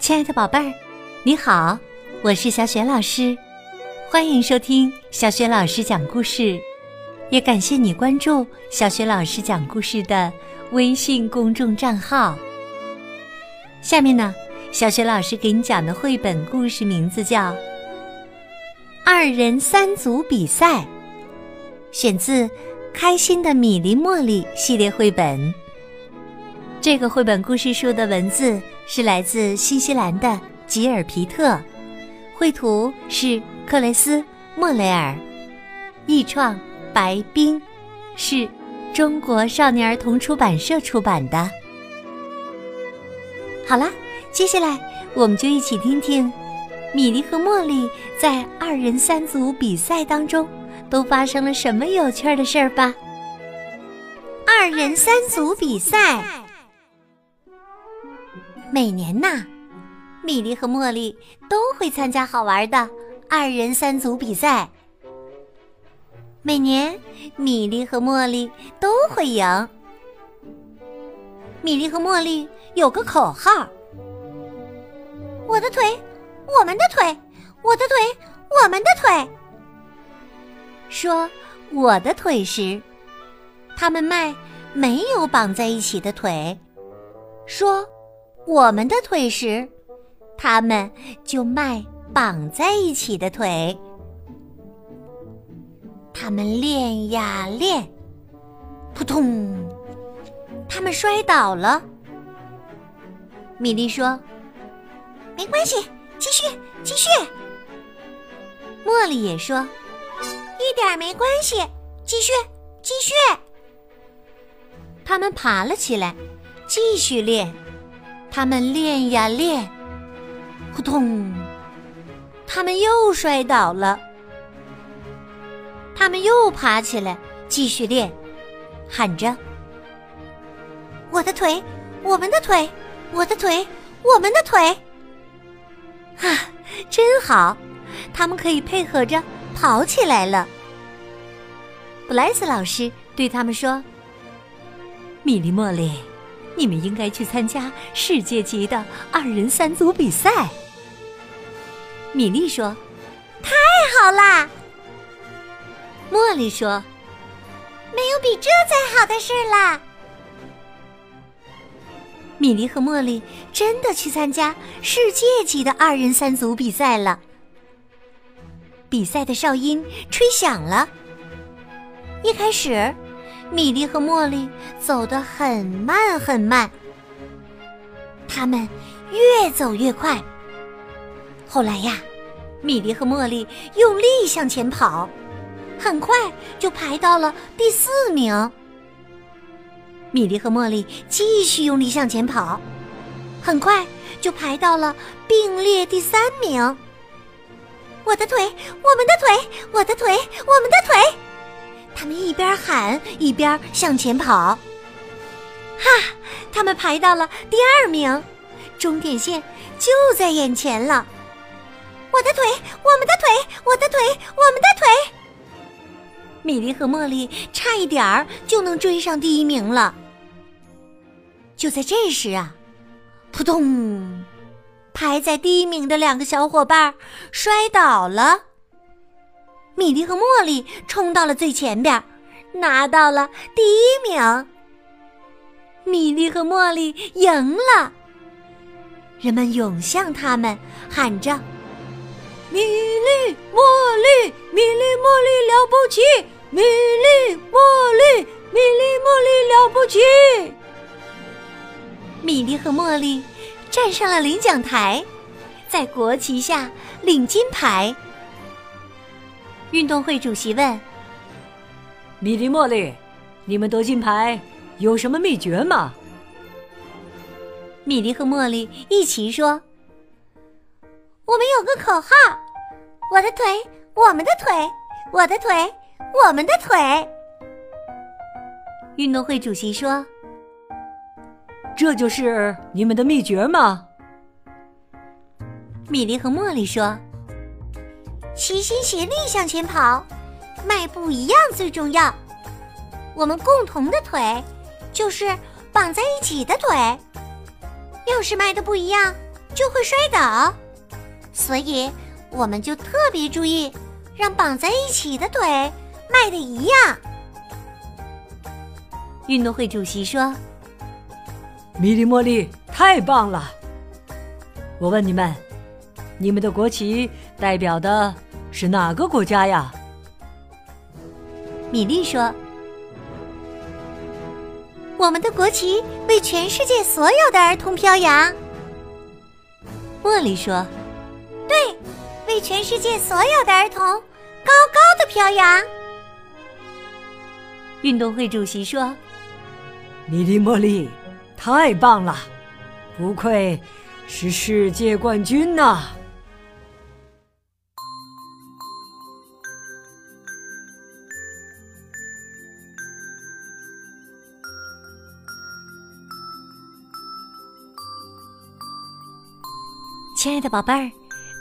亲爱的宝贝儿，你好，我是小雪老师，欢迎收听小雪老师讲故事，也感谢你关注小雪老师讲故事的微信公众账号。下面呢，小雪老师给你讲的绘本故事名字叫《二人三足比赛》，选自《开心的米粒茉莉》系列绘本。这个绘本故事书的文字是来自新西兰的吉尔皮特，绘图是克雷斯莫雷尔，译创白冰，是中国少年儿童出版社出版的。好啦，接下来我们就一起听听米莉和茉莉在二人三足比赛当中都发生了什么有趣的事儿吧。二人三足比赛。每年呐，米莉和茉莉都会参加好玩的二人三足比赛。每年，米莉和茉莉都会赢。米莉和茉莉有个口号：“我的腿，我们的腿，我的腿，我们的腿。”说“我的腿”时，他们迈没有绑在一起的腿。说。我们的腿时，他们就迈绑在一起的腿。他们练呀练，扑通，他们摔倒了。米莉说：“没关系，继续，继续。”茉莉也说：“一点没关系，继续，继续。”他们爬了起来，继续练。他们练呀练，扑通！他们又摔倒了。他们又爬起来，继续练，喊着：“我的腿，我们的腿，我的腿，我们的腿！”啊，真好！他们可以配合着跑起来了。布莱斯老师对他们说：“米莉茉莉。”你们应该去参加世界级的二人三足比赛。米莉说：“太好啦！”茉莉说：“没有比这再好的事啦！”米莉和茉莉真的去参加世界级的二人三足比赛了。比赛的哨音吹响了。一开始。米莉和茉莉走得很慢很慢，他们越走越快。后来呀，米莉和茉莉用力向前跑，很快就排到了第四名。米莉和茉莉继续用力向前跑，很快就排到了并列第三名。我的腿，我们的腿，我的腿，我们的腿。他们一边喊一边向前跑，哈！他们排到了第二名，终点线就在眼前了。我的腿，我们的腿，我的腿，我们的腿！米莉和茉莉差一点儿就能追上第一名了。就在这时啊，扑通！排在第一名的两个小伙伴摔倒了。米莉和茉莉冲到了最前边，拿到了第一名。米莉和茉莉赢了，人们涌向他们，喊着：“米莉、茉莉，米莉、茉莉了不起！米莉、茉莉，米莉、茉莉了不起！”米莉和茉莉站上了领奖台，在国旗下领金牌。运动会主席问：“米莉、茉莉，你们得金牌有什么秘诀吗？”米莉和茉莉一起说：“我们有个口号，我的腿，我们的腿，我的腿，我们的腿。”运动会主席说：“这就是你们的秘诀吗？”米莉和茉莉说。齐心协力向前跑，迈步一样最重要。我们共同的腿，就是绑在一起的腿。要是迈的不一样，就会摔倒，所以我们就特别注意，让绑在一起的腿迈的一样。运动会主席说：“米莉茉莉，太棒了！我问你们，你们的国旗代表的是哪个国家呀？”米莉说。我们的国旗为全世界所有的儿童飘扬。茉莉说：“对，为全世界所有的儿童高高的飘扬。”运动会主席说：“米莉茉莉，太棒了，不愧是世界冠军呐！”亲爱的宝贝儿，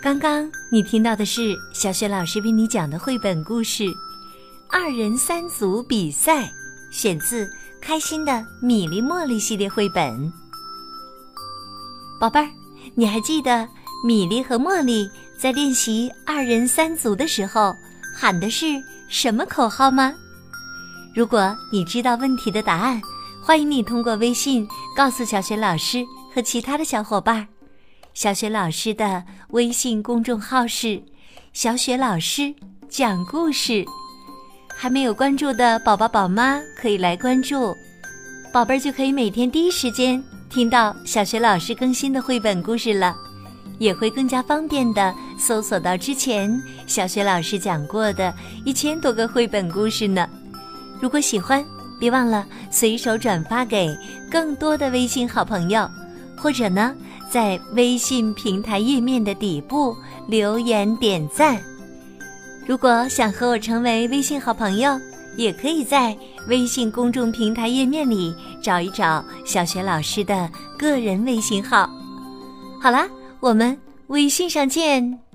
刚刚你听到的是小雪老师为你讲的绘本故事《二人三足比赛》，选自《开心的米粒茉莉》系列绘本。宝贝儿，你还记得米粒和茉莉在练习二人三足的时候喊的是什么口号吗？如果你知道问题的答案，欢迎你通过微信告诉小雪老师和其他的小伙伴。小雪老师的微信公众号是“小雪老师讲故事”，还没有关注的宝宝宝妈可以来关注，宝贝儿就可以每天第一时间听到小雪老师更新的绘本故事了，也会更加方便的搜索到之前小雪老师讲过的一千多个绘本故事呢。如果喜欢，别忘了随手转发给更多的微信好朋友，或者呢。在微信平台页面的底部留言点赞。如果想和我成为微信好朋友，也可以在微信公众平台页面里找一找小学老师的个人微信号。好啦，我们微信上见。